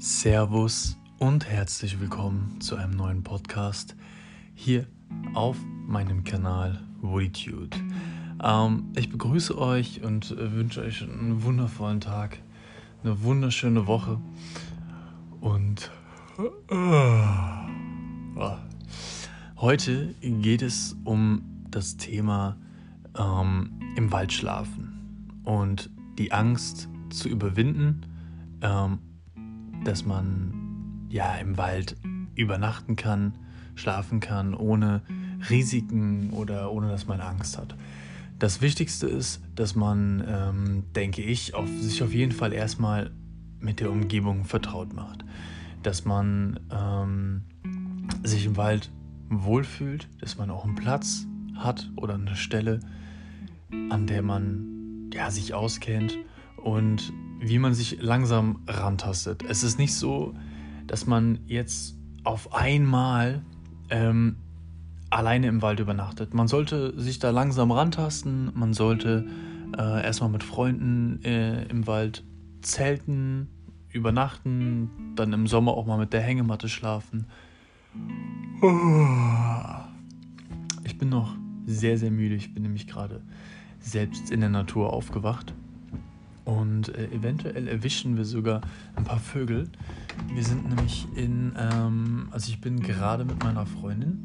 Servus und herzlich willkommen zu einem neuen Podcast hier auf meinem Kanal Woodytude. Ähm, ich begrüße euch und äh, wünsche euch einen wundervollen Tag, eine wunderschöne Woche und äh, heute geht es um das Thema ähm, im Wald schlafen und die Angst zu überwinden. Ähm, dass man ja im Wald übernachten kann, schlafen kann, ohne Risiken oder ohne dass man Angst hat. Das Wichtigste ist, dass man, ähm, denke ich, auf, sich auf jeden Fall erstmal mit der Umgebung vertraut macht. Dass man ähm, sich im Wald wohlfühlt, dass man auch einen Platz hat oder eine Stelle, an der man ja, sich auskennt und wie man sich langsam rantastet. Es ist nicht so, dass man jetzt auf einmal ähm, alleine im Wald übernachtet. Man sollte sich da langsam rantasten, man sollte äh, erstmal mit Freunden äh, im Wald zelten, übernachten, dann im Sommer auch mal mit der Hängematte schlafen. Ich bin noch sehr, sehr müde. Ich bin nämlich gerade selbst in der Natur aufgewacht. Und äh, eventuell erwischen wir sogar ein paar Vögel. Wir sind nämlich in, ähm, also ich bin gerade mit meiner Freundin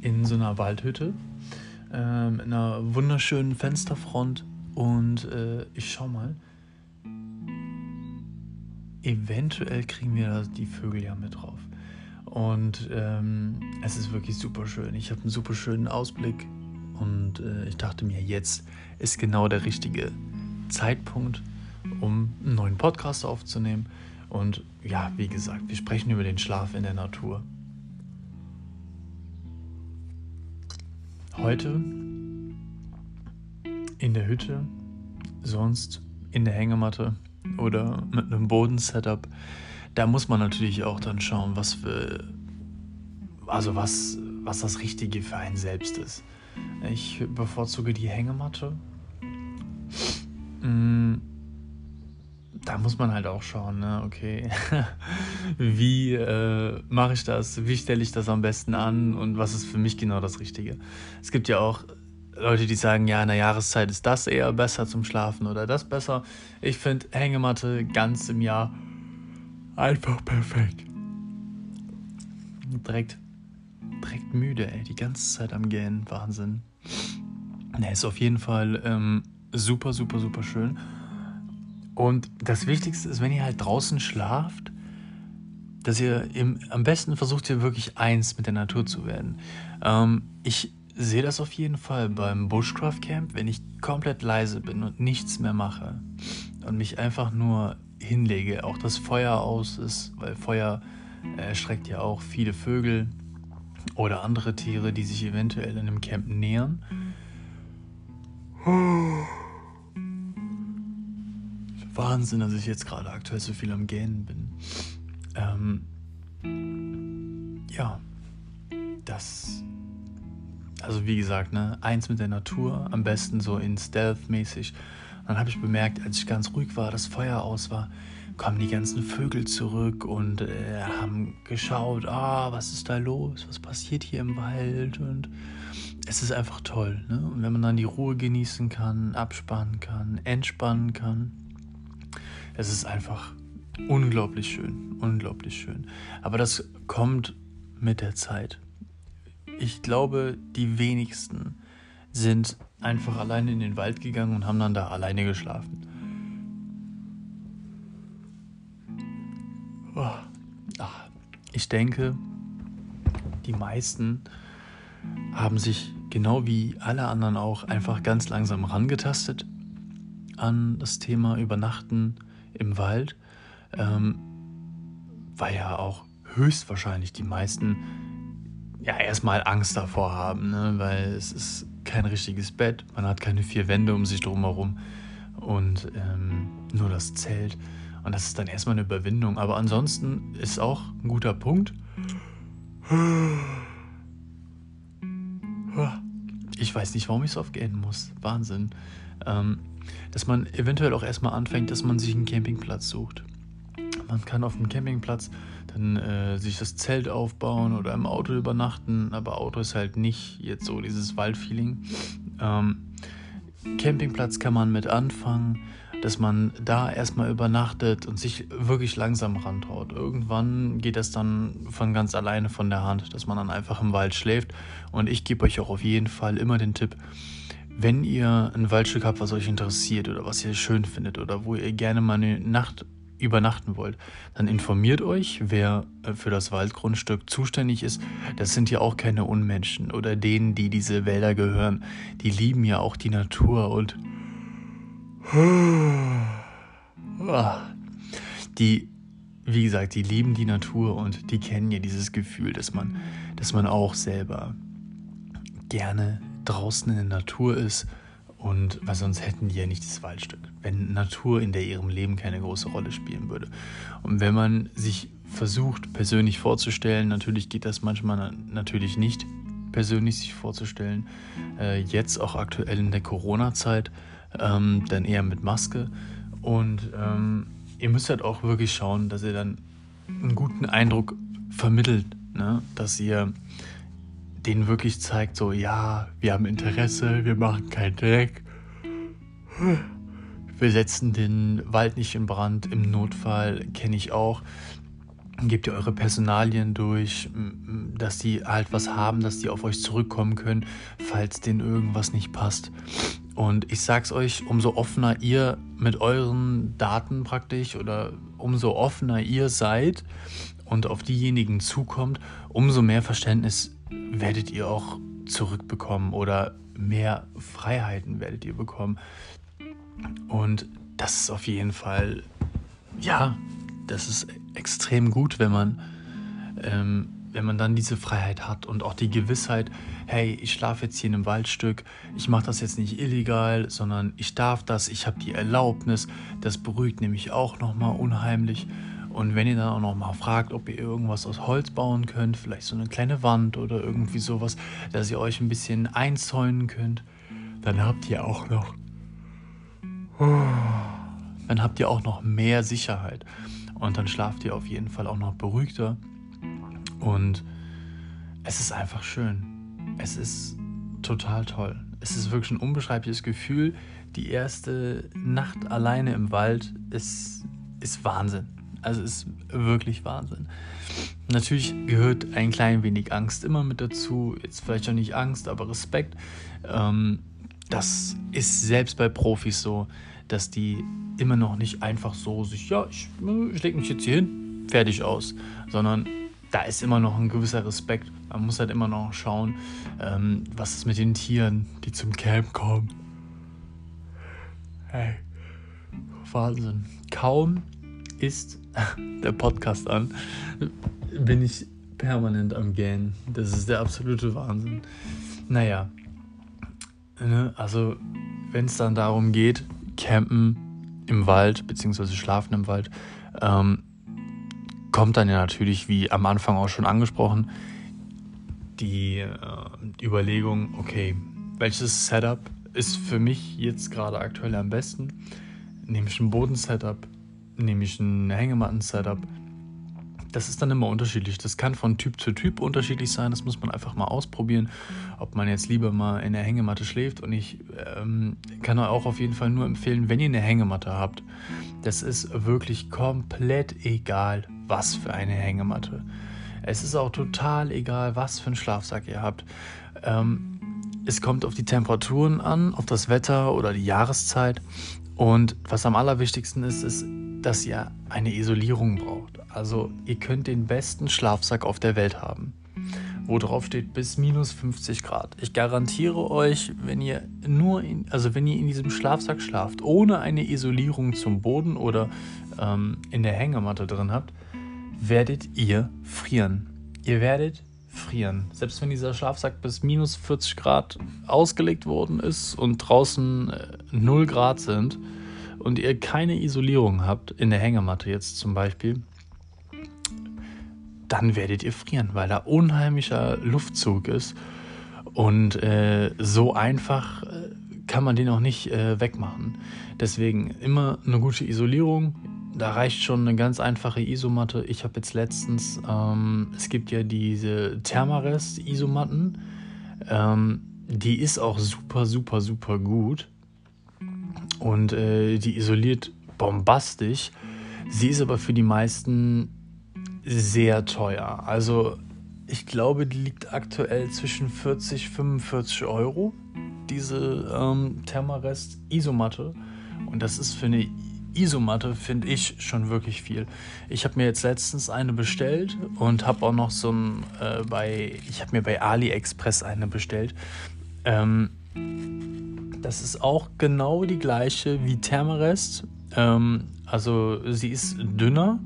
in so einer Waldhütte, äh, mit einer wunderschönen Fensterfront. Und äh, ich schau mal, eventuell kriegen wir die Vögel ja mit drauf. Und ähm, es ist wirklich super schön. Ich habe einen super schönen Ausblick und äh, ich dachte mir, jetzt ist genau der richtige Zeitpunkt, um einen neuen Podcast aufzunehmen. Und ja, wie gesagt, wir sprechen über den Schlaf in der Natur. Heute in der Hütte, sonst in der Hängematte oder mit einem Bodensetup. Da muss man natürlich auch dann schauen, was für, also was, was das Richtige für einen selbst ist. Ich bevorzuge die Hängematte da muss man halt auch schauen, ne? okay, wie äh, mache ich das, wie stelle ich das am besten an und was ist für mich genau das Richtige. Es gibt ja auch Leute, die sagen, ja, in der Jahreszeit ist das eher besser zum Schlafen oder das besser. Ich finde Hängematte ganz im Jahr einfach perfekt. Direkt, direkt müde, ey, die ganze Zeit am Gähnen, Wahnsinn. Ne, ist auf jeden Fall ähm, super, super, super schön. Und das Wichtigste ist, wenn ihr halt draußen schlaft, dass ihr im, am besten versucht, ihr wirklich eins mit der Natur zu werden. Ähm, ich sehe das auf jeden Fall beim Bushcraft Camp, wenn ich komplett leise bin und nichts mehr mache und mich einfach nur hinlege, auch das Feuer aus ist, weil Feuer erschreckt ja auch viele Vögel oder andere Tiere, die sich eventuell in einem Camp nähern. Wahnsinn, dass ich jetzt gerade aktuell so viel am Gähnen bin. Ähm, ja, das. Also wie gesagt, ne, eins mit der Natur, am besten so in Stealth-mäßig. Dann habe ich bemerkt, als ich ganz ruhig war, das Feuer aus war, kommen die ganzen Vögel zurück und äh, haben geschaut, ah, was ist da los, was passiert hier im Wald und es ist einfach toll. Ne? Und wenn man dann die Ruhe genießen kann, abspannen kann, entspannen kann, es ist einfach unglaublich schön, unglaublich schön. Aber das kommt mit der Zeit. Ich glaube, die wenigsten sind einfach alleine in den Wald gegangen und haben dann da alleine geschlafen. Oh, ich denke, die meisten haben sich genau wie alle anderen auch einfach ganz langsam rangetastet an das Thema Übernachten im Wald, ähm, weil ja auch höchstwahrscheinlich die meisten ja erstmal Angst davor haben, ne? weil es ist kein richtiges Bett, man hat keine vier Wände um sich drumherum und ähm, nur das Zelt. Und das ist dann erstmal eine Überwindung. Aber ansonsten ist auch ein guter Punkt. Ich weiß nicht, warum ich so oft gehen muss. Wahnsinn. Ähm, dass man eventuell auch erstmal anfängt, dass man sich einen Campingplatz sucht. man kann auf dem Campingplatz dann äh, sich das Zelt aufbauen oder im Auto übernachten, aber Auto ist halt nicht jetzt so dieses Waldfeeling. Ähm, Campingplatz kann man mit anfangen, dass man da erstmal übernachtet und sich wirklich langsam rantraut. Irgendwann geht das dann von ganz alleine von der Hand, dass man dann einfach im Wald schläft. Und ich gebe euch auch auf jeden Fall immer den Tipp, wenn ihr ein Waldstück habt, was euch interessiert oder was ihr schön findet oder wo ihr gerne mal eine Nacht übernachten wollt, dann informiert euch, wer äh, für das Waldgrundstück zuständig ist. Das sind ja auch keine Unmenschen oder denen, die diese Wälder gehören. Die lieben ja auch die Natur und die, wie gesagt, die lieben die Natur und die kennen ja dieses Gefühl, dass man, dass man auch selber gerne draußen in der Natur ist und weil sonst hätten die ja nicht das Waldstück, wenn Natur in der ihrem Leben keine große Rolle spielen würde. Und wenn man sich versucht, persönlich vorzustellen, natürlich geht das manchmal natürlich nicht, persönlich sich vorzustellen, äh, jetzt auch aktuell in der Corona-Zeit, ähm, dann eher mit Maske. Und ähm, ihr müsst halt auch wirklich schauen, dass ihr dann einen guten Eindruck vermittelt, ne? dass ihr denen wirklich zeigt, so, ja, wir haben Interesse, wir machen keinen Dreck. Wir setzen den Wald nicht in Brand, im Notfall kenne ich auch. Gebt ihr eure Personalien durch, dass die halt was haben, dass die auf euch zurückkommen können, falls denen irgendwas nicht passt. Und ich sag's euch, umso offener ihr mit euren Daten praktisch oder umso offener ihr seid und auf diejenigen zukommt, umso mehr Verständnis werdet ihr auch zurückbekommen oder mehr Freiheiten werdet ihr bekommen. Und das ist auf jeden Fall, ja, das ist extrem gut, wenn man, ähm, wenn man dann diese Freiheit hat und auch die Gewissheit, hey, ich schlafe jetzt hier in einem Waldstück, ich mache das jetzt nicht illegal, sondern ich darf das, ich habe die Erlaubnis, das beruhigt nämlich auch nochmal unheimlich. Und wenn ihr dann auch noch mal fragt, ob ihr irgendwas aus Holz bauen könnt, vielleicht so eine kleine Wand oder irgendwie sowas, dass ihr euch ein bisschen einzäunen könnt, dann habt ihr auch noch dann habt ihr auch noch mehr Sicherheit und dann schlaft ihr auf jeden Fall auch noch beruhigter und es ist einfach schön. Es ist total toll. Es ist wirklich ein unbeschreibliches Gefühl. Die erste Nacht alleine im Wald ist, ist Wahnsinn. Also ist wirklich Wahnsinn. Natürlich gehört ein klein wenig Angst immer mit dazu. Jetzt vielleicht auch nicht Angst, aber Respekt. Ähm, das ist selbst bei Profis so, dass die immer noch nicht einfach so sich, ja, ich, ich lege mich jetzt hier hin, fertig aus, sondern da ist immer noch ein gewisser Respekt. Man muss halt immer noch schauen, ähm, was ist mit den Tieren, die zum Camp kommen. Hey, Wahnsinn. Kaum ist der Podcast an, bin ich permanent am Gähnen. Das ist der absolute Wahnsinn. Naja, ne, also wenn es dann darum geht, campen im Wald, beziehungsweise schlafen im Wald, ähm, kommt dann ja natürlich, wie am Anfang auch schon angesprochen, die äh, Überlegung, okay, welches Setup ist für mich jetzt gerade aktuell am besten? Nehme ich ein Bodensetup? Nehme ich ein Hängematten-Setup. Das ist dann immer unterschiedlich. Das kann von Typ zu Typ unterschiedlich sein. Das muss man einfach mal ausprobieren, ob man jetzt lieber mal in der Hängematte schläft. Und ich ähm, kann euch auch auf jeden Fall nur empfehlen, wenn ihr eine Hängematte habt. Das ist wirklich komplett egal, was für eine Hängematte. Es ist auch total egal, was für einen Schlafsack ihr habt. Ähm, es kommt auf die Temperaturen an, auf das Wetter oder die Jahreszeit. Und was am allerwichtigsten ist, ist, dass ihr eine Isolierung braucht. Also ihr könnt den besten Schlafsack auf der Welt haben, wo drauf steht bis minus 50 Grad. Ich garantiere euch, wenn ihr nur in, also wenn ihr in diesem Schlafsack schlaft, ohne eine Isolierung zum Boden oder ähm, in der Hängematte drin habt, werdet ihr frieren. Ihr werdet frieren. Selbst wenn dieser Schlafsack bis minus 40 Grad ausgelegt worden ist und draußen äh, 0 Grad sind, und ihr keine Isolierung habt, in der Hängematte jetzt zum Beispiel, dann werdet ihr frieren, weil da unheimlicher Luftzug ist. Und äh, so einfach äh, kann man den auch nicht äh, wegmachen. Deswegen immer eine gute Isolierung. da reicht schon eine ganz einfache Isomatte. Ich habe jetzt letztens, ähm, es gibt ja diese Thermarest-Isomatten. Ähm, die ist auch super, super, super gut. Und äh, die isoliert bombastisch. Sie ist aber für die meisten sehr teuer. Also ich glaube, die liegt aktuell zwischen 40 und 45 Euro, diese ähm, Thermarest Isomatte. Und das ist für eine Isomatte, finde ich, schon wirklich viel. Ich habe mir jetzt letztens eine bestellt und habe auch noch so ein äh, bei, ich habe mir bei AliExpress eine bestellt. Ähm, das ist auch genau die gleiche wie Thermarest. Ähm, also sie ist dünner,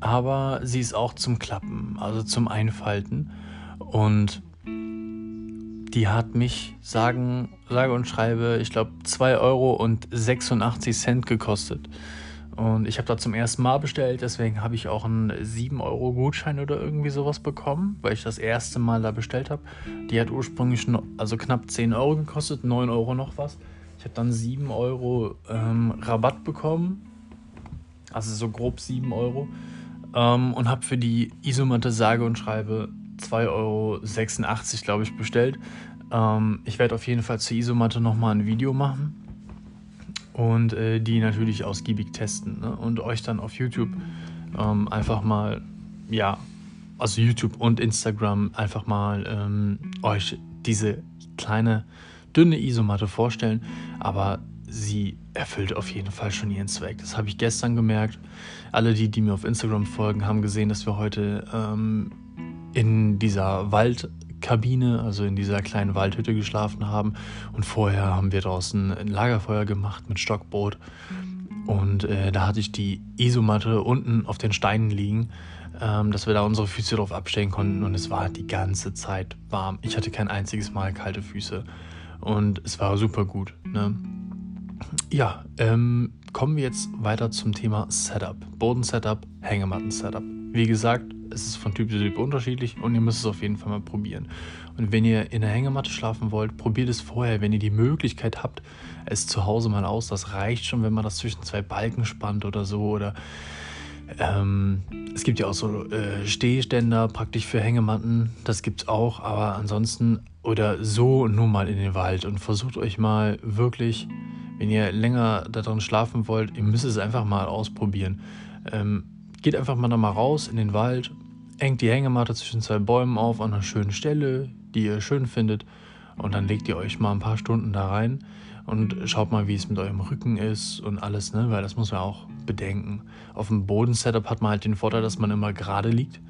aber sie ist auch zum Klappen, also zum Einfalten. Und die hat mich, sagen, sage und schreibe, ich glaube 2 Euro und 86 Cent gekostet. Und ich habe da zum ersten Mal bestellt, deswegen habe ich auch einen 7 Euro Gutschein oder irgendwie sowas bekommen, weil ich das erste Mal da bestellt habe. Die hat ursprünglich also knapp 10 Euro gekostet, 9 Euro noch was. Ich habe dann 7 Euro ähm, Rabatt bekommen, also so grob 7 Euro. Ähm, und habe für die Isomatte sage und schreibe 2,86 Euro, glaube ich, bestellt. Ähm, ich werde auf jeden Fall zur Isomatte nochmal ein Video machen und äh, die natürlich ausgiebig testen ne? und euch dann auf YouTube ähm, einfach mal, ja, also YouTube und Instagram einfach mal ähm, euch diese kleine dünne Isomatte vorstellen, aber sie erfüllt auf jeden Fall schon ihren Zweck. Das habe ich gestern gemerkt. Alle, die, die mir auf Instagram folgen, haben gesehen, dass wir heute ähm, in dieser Waldkabine, also in dieser kleinen Waldhütte geschlafen haben. Und vorher haben wir draußen ein Lagerfeuer gemacht mit Stockbrot. Und äh, da hatte ich die Isomatte unten auf den Steinen liegen, ähm, dass wir da unsere Füße drauf abstellen konnten. Und es war die ganze Zeit warm. Ich hatte kein einziges Mal kalte Füße. Und es war super gut. Ne? Ja, ähm, kommen wir jetzt weiter zum Thema Setup. Boden-Setup, Hängematten-Setup. Wie gesagt, es ist von Typ zu Typ unterschiedlich und ihr müsst es auf jeden Fall mal probieren. Und wenn ihr in der Hängematte schlafen wollt, probiert es vorher, wenn ihr die Möglichkeit habt, es zu Hause mal aus. Das reicht schon, wenn man das zwischen zwei Balken spannt oder so. Oder ähm, es gibt ja auch so äh, Stehständer praktisch für Hängematten. Das gibt es auch. Aber ansonsten oder so nur mal in den Wald und versucht euch mal wirklich, wenn ihr länger darin schlafen wollt, ihr müsst es einfach mal ausprobieren. Ähm, geht einfach mal da mal raus in den Wald, engt die Hängematte zwischen zwei Bäumen auf an einer schönen Stelle, die ihr schön findet, und dann legt ihr euch mal ein paar Stunden da rein und schaut mal, wie es mit eurem Rücken ist und alles, ne? Weil das muss man auch bedenken. Auf dem Bodensetup hat man halt den Vorteil, dass man immer gerade liegt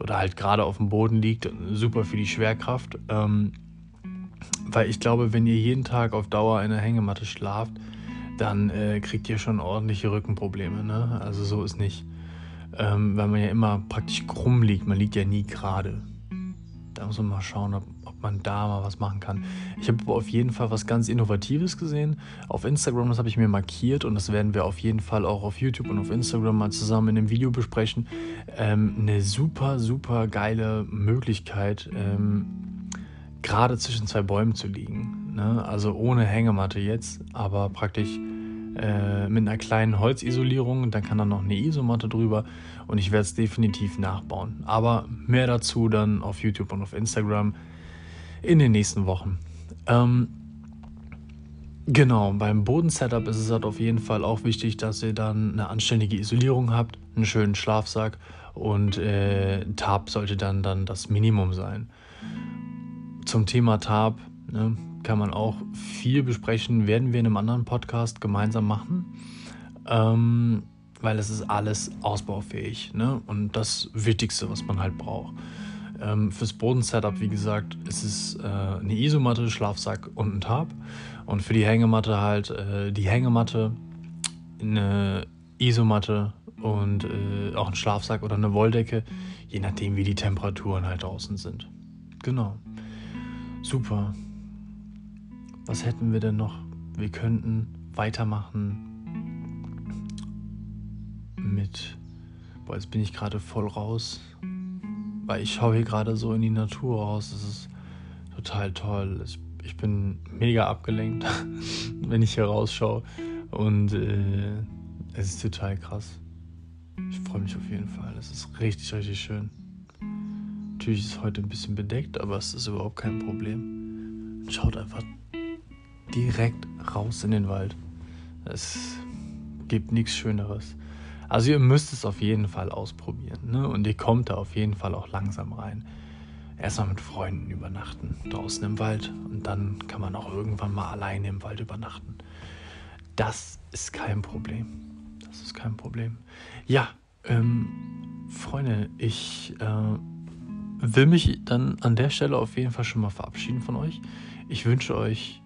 oder halt gerade auf dem Boden liegt. Super für die Schwerkraft. Ähm, weil ich glaube, wenn ihr jeden Tag auf Dauer in der Hängematte schlaft, dann äh, kriegt ihr schon ordentliche Rückenprobleme. Ne? Also so ist nicht ähm, weil man ja immer praktisch krumm liegt. Man liegt ja nie gerade. Da muss man mal schauen, ob, ob man da mal was machen kann. Ich habe auf jeden Fall was ganz Innovatives gesehen. Auf Instagram, das habe ich mir markiert und das werden wir auf jeden Fall auch auf YouTube und auf Instagram mal zusammen in einem Video besprechen. Ähm, eine super, super geile Möglichkeit, ähm, gerade zwischen zwei Bäumen zu liegen. Ne? Also ohne Hängematte jetzt, aber praktisch äh, mit einer kleinen Holzisolierung. Dann kann da noch eine Isomatte drüber und ich werde es definitiv nachbauen. Aber mehr dazu dann auf YouTube und auf Instagram in den nächsten Wochen. Ähm, genau, beim Bodensetup ist es halt auf jeden Fall auch wichtig, dass ihr dann eine anständige Isolierung habt, einen schönen Schlafsack und äh, Tarp sollte dann, dann das Minimum sein. Zum Thema Tarp, ne, kann man auch viel besprechen, werden wir in einem anderen Podcast gemeinsam machen, ähm, weil es ist alles ausbaufähig ne? und das Wichtigste, was man halt braucht. Ähm, fürs Bodensetup, wie gesagt, ist es äh, eine Isomatte, Schlafsack und ein Tarp. Und für die Hängematte halt äh, die Hängematte, eine Isomatte und äh, auch ein Schlafsack oder eine Wolldecke, je nachdem, wie die Temperaturen halt draußen sind. Genau. Super. Was hätten wir denn noch? Wir könnten weitermachen mit. Boah, jetzt bin ich gerade voll raus. Weil ich schaue hier gerade so in die Natur raus. Das ist total toll. Ich bin mega abgelenkt, wenn ich hier rausschaue. Und äh, es ist total krass. Ich freue mich auf jeden Fall. Es ist richtig, richtig schön. Natürlich ist es heute ein bisschen bedeckt, aber es ist überhaupt kein Problem. Schaut einfach direkt raus in den Wald. Es gibt nichts Schöneres. Also ihr müsst es auf jeden Fall ausprobieren. Ne? Und ihr kommt da auf jeden Fall auch langsam rein. Erstmal mit Freunden übernachten, draußen im Wald. Und dann kann man auch irgendwann mal alleine im Wald übernachten. Das ist kein Problem. Das ist kein Problem. Ja, ähm, Freunde, ich äh, will mich dann an der Stelle auf jeden Fall schon mal verabschieden von euch. Ich wünsche euch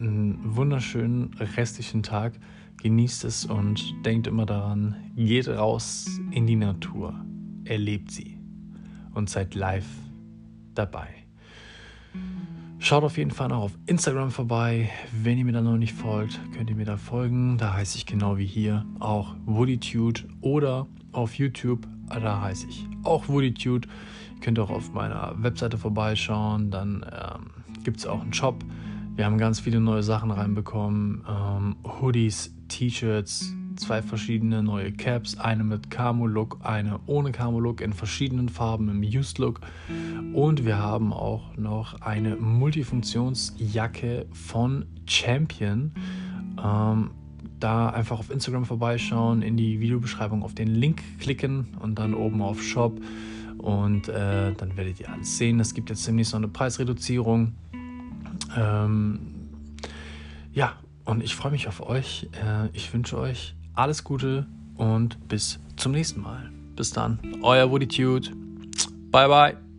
einen wunderschönen restlichen Tag. Genießt es und denkt immer daran, geht raus in die Natur, erlebt sie und seid live dabei. Schaut auf jeden Fall noch auf Instagram vorbei. Wenn ihr mir da noch nicht folgt, könnt ihr mir da folgen. Da heiße ich genau wie hier auch WoodyTude oder auf YouTube, da heiße ich auch WoodyTude. Ihr könnt auch auf meiner Webseite vorbeischauen. Dann ähm, gibt es auch einen Shop wir haben ganz viele neue Sachen reinbekommen. Ähm, Hoodies, T-Shirts, zwei verschiedene neue Caps, eine mit Camo-Look, eine ohne Camo-Look in verschiedenen Farben im Used-Look. Und wir haben auch noch eine Multifunktionsjacke von Champion. Ähm, da einfach auf Instagram vorbeischauen, in die Videobeschreibung auf den Link klicken und dann oben auf Shop. Und äh, dann werdet ihr alles sehen. Es gibt jetzt demnächst noch eine Preisreduzierung. Ähm, ja, und ich freue mich auf euch. Äh, ich wünsche euch alles Gute und bis zum nächsten Mal. Bis dann, euer Woody Bye bye.